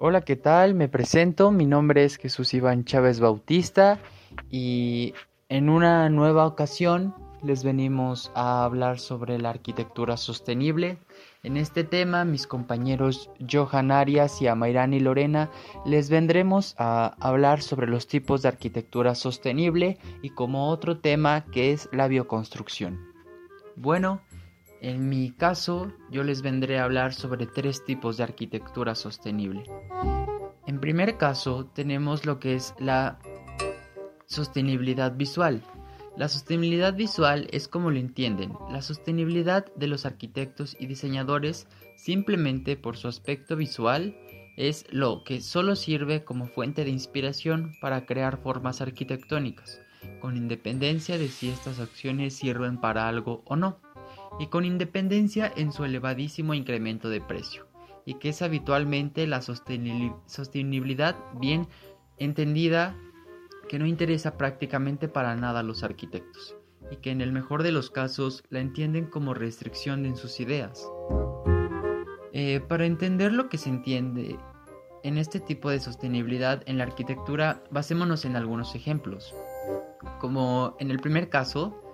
Hola, ¿qué tal? Me presento, mi nombre es Jesús Iván Chávez Bautista y en una nueva ocasión les venimos a hablar sobre la arquitectura sostenible. En este tema, mis compañeros Johan Arias y Amairani Lorena les vendremos a hablar sobre los tipos de arquitectura sostenible y como otro tema que es la bioconstrucción. Bueno, en mi caso, yo les vendré a hablar sobre tres tipos de arquitectura sostenible. En primer caso, tenemos lo que es la sostenibilidad visual. La sostenibilidad visual es como lo entienden, la sostenibilidad de los arquitectos y diseñadores simplemente por su aspecto visual es lo que solo sirve como fuente de inspiración para crear formas arquitectónicas, con independencia de si estas acciones sirven para algo o no y con independencia en su elevadísimo incremento de precio, y que es habitualmente la sostenibilidad bien entendida que no interesa prácticamente para nada a los arquitectos, y que en el mejor de los casos la entienden como restricción en sus ideas. Eh, para entender lo que se entiende en este tipo de sostenibilidad en la arquitectura, basémonos en algunos ejemplos. Como en el primer caso,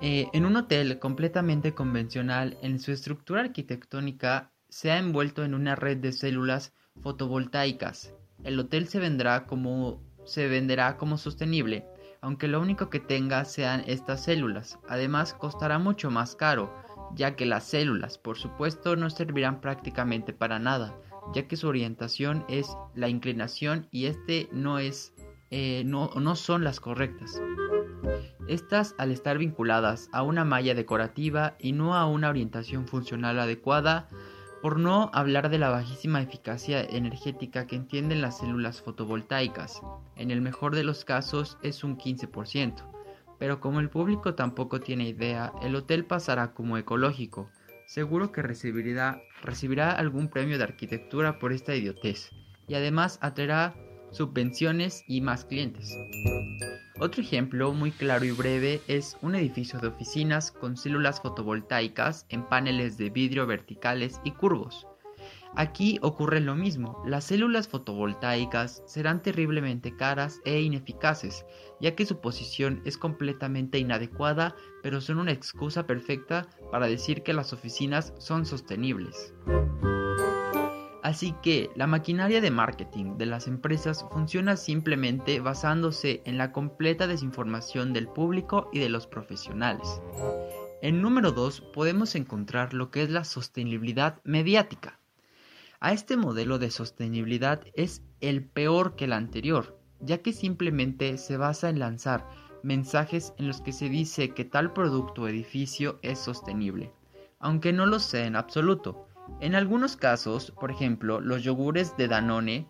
eh, en un hotel completamente convencional, en su estructura arquitectónica se ha envuelto en una red de células fotovoltaicas. El hotel se venderá como, se venderá como sostenible, aunque lo único que tenga sean estas células. Además, costará mucho más caro, ya que las células, por supuesto, no servirán prácticamente para nada, ya que su orientación es la inclinación y este no es, eh, no, no son las correctas. Estas, al estar vinculadas a una malla decorativa y no a una orientación funcional adecuada, por no hablar de la bajísima eficacia energética que entienden las células fotovoltaicas, en el mejor de los casos es un 15%, pero como el público tampoco tiene idea, el hotel pasará como ecológico, seguro que recibirá, algún premio de arquitectura por esta idiotez, y además atraerá subvenciones y más clientes. Otro ejemplo muy claro y breve es un edificio de oficinas con células fotovoltaicas en paneles de vidrio verticales y curvos. Aquí ocurre lo mismo, las células fotovoltaicas serán terriblemente caras e ineficaces, ya que su posición es completamente inadecuada, pero son una excusa perfecta para decir que las oficinas son sostenibles. Así que la maquinaria de marketing de las empresas funciona simplemente basándose en la completa desinformación del público y de los profesionales. En número 2 podemos encontrar lo que es la sostenibilidad mediática. A este modelo de sostenibilidad es el peor que el anterior, ya que simplemente se basa en lanzar mensajes en los que se dice que tal producto o edificio es sostenible, aunque no lo sea en absoluto en algunos casos, por ejemplo, los yogures de Danone,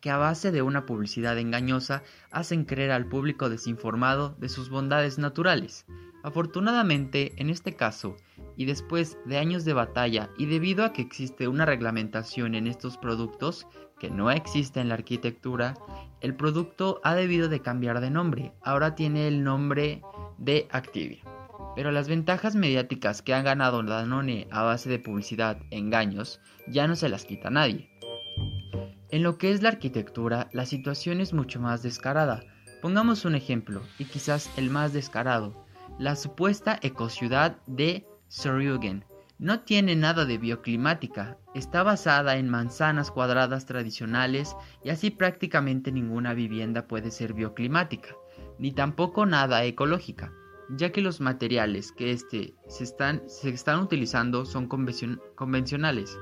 que a base de una publicidad engañosa hacen creer al público desinformado de sus bondades naturales. Afortunadamente, en este caso, y después de años de batalla y debido a que existe una reglamentación en estos productos que no existe en la arquitectura, el producto ha debido de cambiar de nombre. Ahora tiene el nombre de Activia. Pero las ventajas mediáticas que han ganado Danone a base de publicidad, engaños, ya no se las quita nadie. En lo que es la arquitectura, la situación es mucho más descarada. Pongamos un ejemplo, y quizás el más descarado. La supuesta ecociudad de Soryugen no tiene nada de bioclimática, está basada en manzanas cuadradas tradicionales y así prácticamente ninguna vivienda puede ser bioclimática, ni tampoco nada ecológica ya que los materiales que este se, están, se están utilizando son convencionales.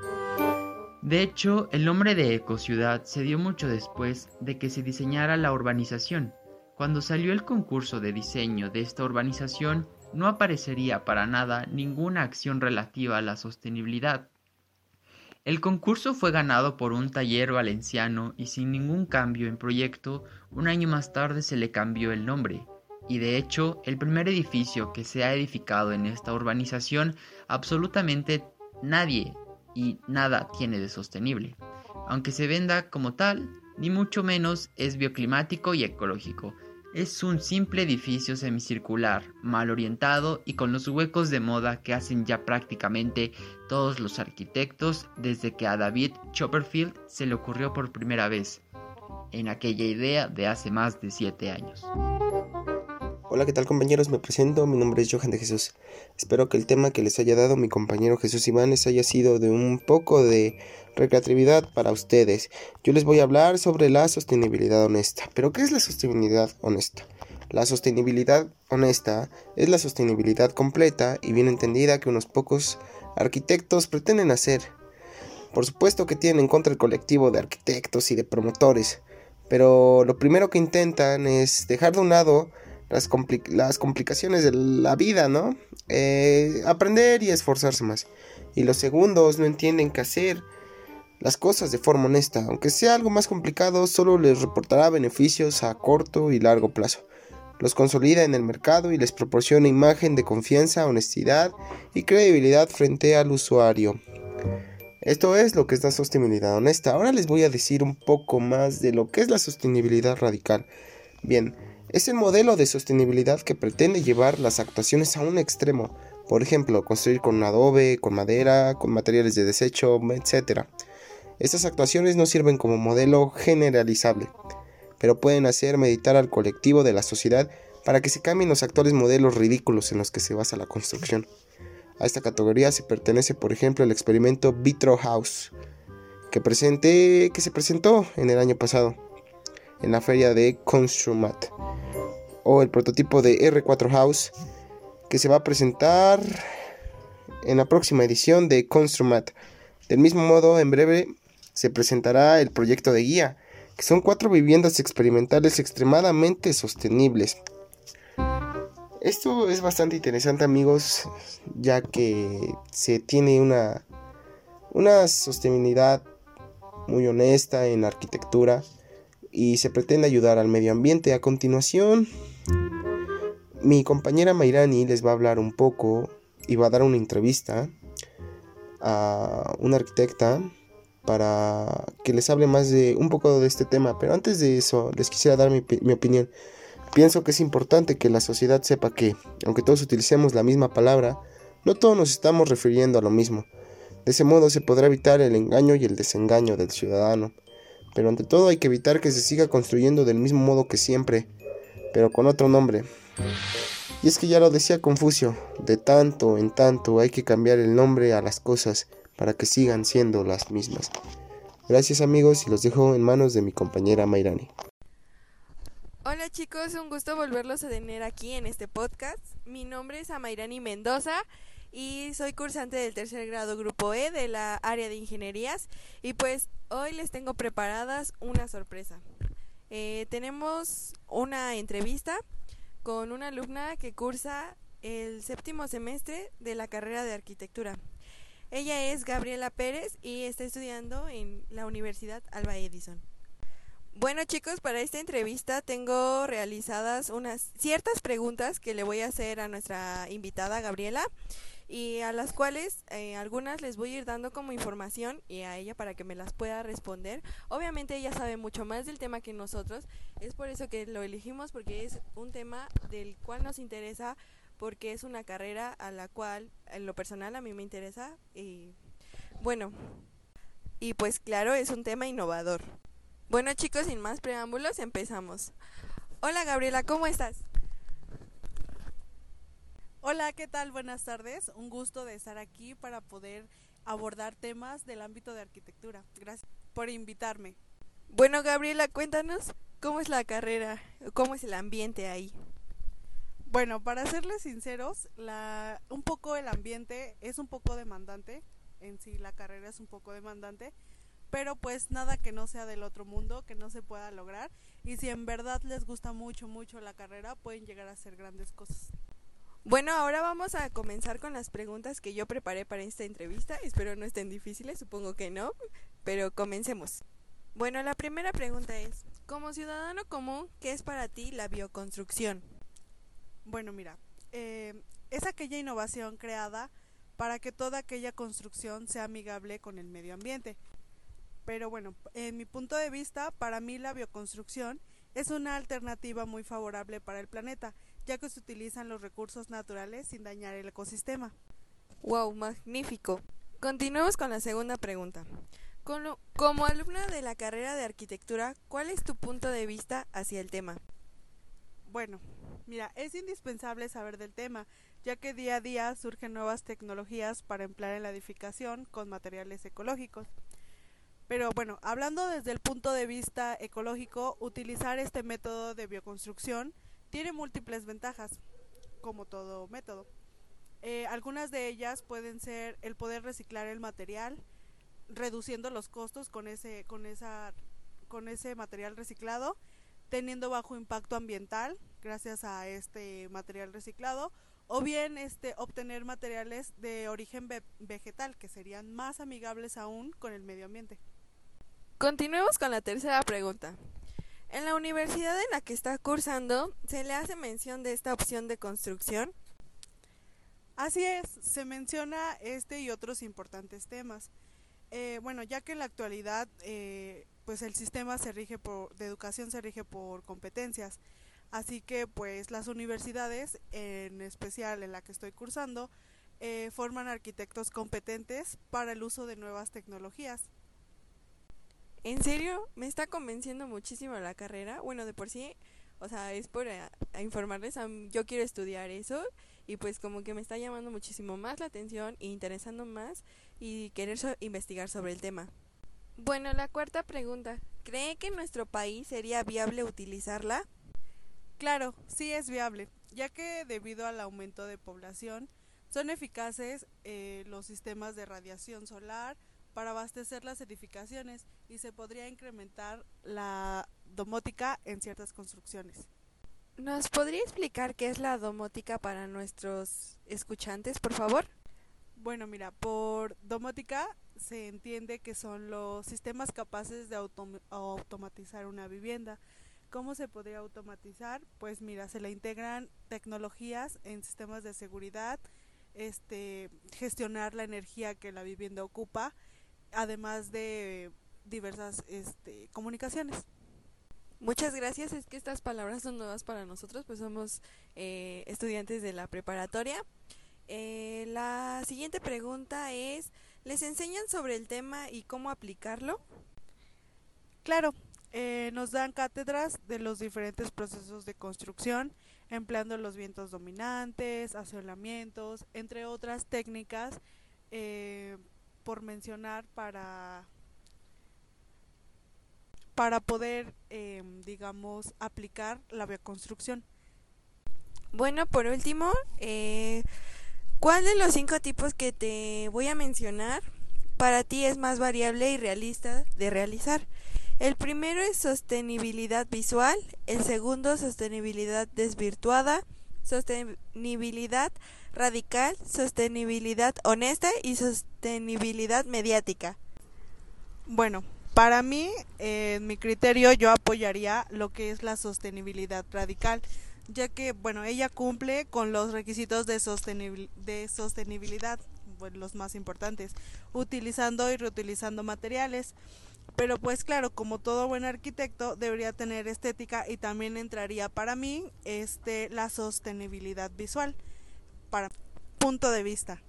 De hecho, el nombre de ecociudad se dio mucho después de que se diseñara la urbanización. Cuando salió el concurso de diseño de esta urbanización, no aparecería para nada ninguna acción relativa a la sostenibilidad. El concurso fue ganado por un taller valenciano y sin ningún cambio en proyecto, un año más tarde se le cambió el nombre y de hecho el primer edificio que se ha edificado en esta urbanización absolutamente nadie y nada tiene de sostenible. Aunque se venda como tal, ni mucho menos es bioclimático y ecológico. es un simple edificio semicircular, mal orientado y con los huecos de moda que hacen ya prácticamente todos los arquitectos desde que a David Chopperfield se le ocurrió por primera vez, en aquella idea de hace más de 7 años. Hola, ¿qué tal compañeros? Me presento, mi nombre es Johan de Jesús. Espero que el tema que les haya dado mi compañero Jesús Iván les haya sido de un poco de recreatividad para ustedes. Yo les voy a hablar sobre la sostenibilidad honesta. ¿Pero qué es la sostenibilidad honesta? La sostenibilidad honesta es la sostenibilidad completa y bien entendida que unos pocos arquitectos pretenden hacer. Por supuesto que tienen en contra el colectivo de arquitectos y de promotores, pero lo primero que intentan es dejar de un lado las, complicaciones de la vida, ¿no? Eh, aprender y esforzarse más. Y los segundos no entienden qué hacer las cosas de forma honesta. Aunque sea algo más complicado, solo les reportará beneficios a corto y largo plazo. Los consolida en el mercado y les proporciona imagen de confianza, honestidad y credibilidad frente al usuario. Esto es lo que es la sostenibilidad honesta. Ahora les voy a decir un poco más de lo que es la sostenibilidad radical. Bien, es el modelo de sostenibilidad que pretende llevar las actuaciones a un extremo, por ejemplo, construir con adobe, con madera, con materiales de desecho, etc. Estas actuaciones no sirven como modelo generalizable, pero pueden hacer meditar al colectivo de la sociedad para que se cambien los actuales modelos ridículos en los que se basa la construcción. A esta categoría se pertenece, por ejemplo, el experimento Vitro House, que, que se presentó en el año pasado en la feria de Construmat o el prototipo de R4 House que se va a presentar en la próxima edición de Construmat. Del mismo modo, en breve se presentará el proyecto de guía, que son cuatro viviendas experimentales extremadamente sostenibles. Esto es bastante interesante amigos, ya que se tiene una, una sostenibilidad muy honesta en arquitectura y se pretende ayudar al medio ambiente. A continuación mi compañera Mairani les va a hablar un poco y va a dar una entrevista a una arquitecta para que les hable más de un poco de este tema. Pero antes de eso, les quisiera dar mi, mi, opinión. Pienso que es importante que la sociedad sepa que, aunque todos utilicemos la misma palabra, no todos nos estamos refiriendo a lo mismo. De ese modo se podrá evitar el engaño y el desengaño del ciudadano. Pero ante todo hay que evitar que se siga construyendo del mismo modo que siempre, pero con otro nombre. Y es que ya lo decía Confucio, de tanto en tanto hay que cambiar el nombre a las cosas para que sigan siendo las mismas. Gracias amigos y los dejo en manos de mi compañera Mairani. Hola chicos, un gusto volverlos a tener aquí en este podcast. Mi nombre es Amairani Mendoza y soy cursante del tercer grado grupo E de la área de ingenierías y pues hoy les tengo preparadas una sorpresa. Eh, tenemos una entrevista con una alumna que cursa el séptimo semestre de la carrera de arquitectura. Ella es Gabriela Pérez y está estudiando en la Universidad Alba Edison. Bueno chicos, para esta entrevista tengo realizadas unas ciertas preguntas que le voy a hacer a nuestra invitada Gabriela y a las cuales eh, algunas les voy a ir dando como información y a ella para que me las pueda responder. Obviamente ella sabe mucho más del tema que nosotros, es por eso que lo elegimos porque es un tema del cual nos interesa porque es una carrera a la cual en lo personal a mí me interesa y bueno, y pues claro, es un tema innovador. Bueno chicos, sin más preámbulos, empezamos. Hola Gabriela, ¿cómo estás? Hola, ¿qué tal? Buenas tardes. Un gusto de estar aquí para poder abordar temas del ámbito de arquitectura. Gracias por invitarme. Bueno, Gabriela, cuéntanos cómo es la carrera, cómo es el ambiente ahí. Bueno, para serles sinceros, la, un poco el ambiente es un poco demandante, en sí la carrera es un poco demandante, pero pues nada que no sea del otro mundo, que no se pueda lograr, y si en verdad les gusta mucho, mucho la carrera, pueden llegar a hacer grandes cosas. Bueno, ahora vamos a comenzar con las preguntas que yo preparé para esta entrevista. Espero no estén difíciles, supongo que no, pero comencemos. Bueno, la primera pregunta es, como ciudadano común, ¿qué es para ti la bioconstrucción? Bueno, mira, eh, es aquella innovación creada para que toda aquella construcción sea amigable con el medio ambiente. Pero bueno, en mi punto de vista, para mí la bioconstrucción es una alternativa muy favorable para el planeta, ya que se utilizan los recursos naturales sin dañar el ecosistema. Wow, magnífico. Continuemos con la segunda pregunta. Como, como alumna de la carrera de arquitectura, ¿cuál es tu punto de vista hacia el tema? Bueno, mira, es indispensable saber del tema, ya que día a día surgen nuevas tecnologías para emplear en la edificación con materiales ecológicos. Pero bueno, hablando desde el punto de vista ecológico, utilizar este método de bioconstrucción tiene múltiples ventajas, como todo método. Eh, algunas de ellas pueden ser el poder reciclar el material, reduciendo los costos con ese, con esa, con ese material reciclado, teniendo bajo impacto ambiental gracias a este material reciclado, o bien este obtener materiales de origen vegetal que serían más amigables aún con el medio ambiente. Continuemos con la tercera pregunta. En la universidad en la que está cursando, ¿se le hace mención de esta opción de construcción? Así es, se menciona este y otros importantes temas. Eh, bueno, ya que en la actualidad, eh, pues el sistema se rige por, de educación se rige por competencias, así que pues las universidades, en especial en la que estoy cursando, eh, forman arquitectos competentes para el uso de nuevas tecnologías. En serio, me está convenciendo muchísimo la carrera. Bueno, de por sí, o sea, es por a, informarles, yo quiero estudiar eso y pues como que me está llamando muchísimo más la atención e interesando más y querer investigar sobre el tema. Bueno, la cuarta pregunta. ¿Cree que en nuestro país sería viable utilizarla? Claro, sí es viable, ya que debido al aumento de población son eficaces eh, los sistemas de radiación solar para abastecer las edificaciones y se podría incrementar la domótica en ciertas construcciones. ¿Nos podría explicar qué es la domótica para nuestros escuchantes, por favor? Bueno, mira, por domótica se entiende que son los sistemas capaces de automatizar una vivienda. ¿Cómo se podría automatizar? Pues mira, se le integran tecnologías en sistemas de seguridad, este, gestionar la energía que la vivienda ocupa, además de diversas este, comunicaciones. Muchas gracias, es que estas palabras son nuevas para nosotros, pues somos eh, estudiantes de la preparatoria. Eh, la siguiente pregunta es, ¿les enseñan sobre el tema y cómo aplicarlo? Claro, eh, nos dan cátedras de los diferentes procesos de construcción, empleando los vientos dominantes, asolamientos, entre otras técnicas, por mencionar para para poder, eh, digamos, aplicar la bioconstrucción. Bueno, por último, eh, ¿cuál de los cinco tipos que te voy a mencionar para ti es más variable y realista de realizar? El primero es sostenibilidad visual, el segundo sostenibilidad desvirtuada, sostenibilidad radical, sostenibilidad honesta y sostenibilidad mediática. Bueno, para mí, en mi criterio, yo apoyaría lo que es la sostenibilidad radical, ya que, bueno, ella cumple con los requisitos de, de sostenibilidad, los más importantes, utilizando y reutilizando materiales. Pero pues claro, como todo buen arquitecto debería tener estética y también entraría para mí este la sostenibilidad visual para punto de vista.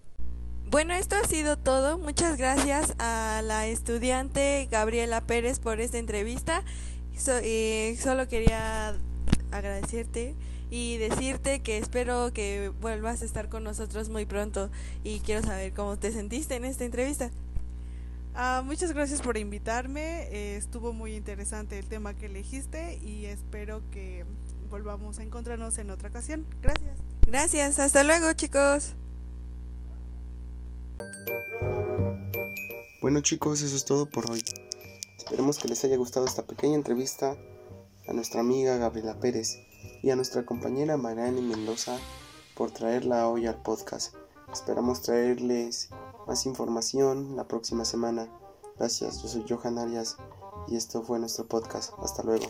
Bueno, esto ha sido todo. Muchas gracias a la estudiante Gabriela Pérez por esta entrevista. Eh, solo quería agradecerte y decirte que espero que vuelvas a estar con nosotros muy pronto y quiero saber cómo te sentiste en esta entrevista. Ah, muchas gracias por invitarme, eh, estuvo muy interesante el tema que elegiste y espero que volvamos a encontrarnos en otra ocasión. Gracias. Gracias, hasta luego chicos. Bueno chicos, eso es todo por hoy. Esperemos que les haya gustado esta pequeña entrevista a nuestra amiga Gabriela Pérez y a nuestra compañera Mariani Mendoza por traerla hoy al podcast. Esperamos traerles más información la próxima semana. Gracias, yo soy Johan Arias y esto fue nuestro podcast. Hasta luego.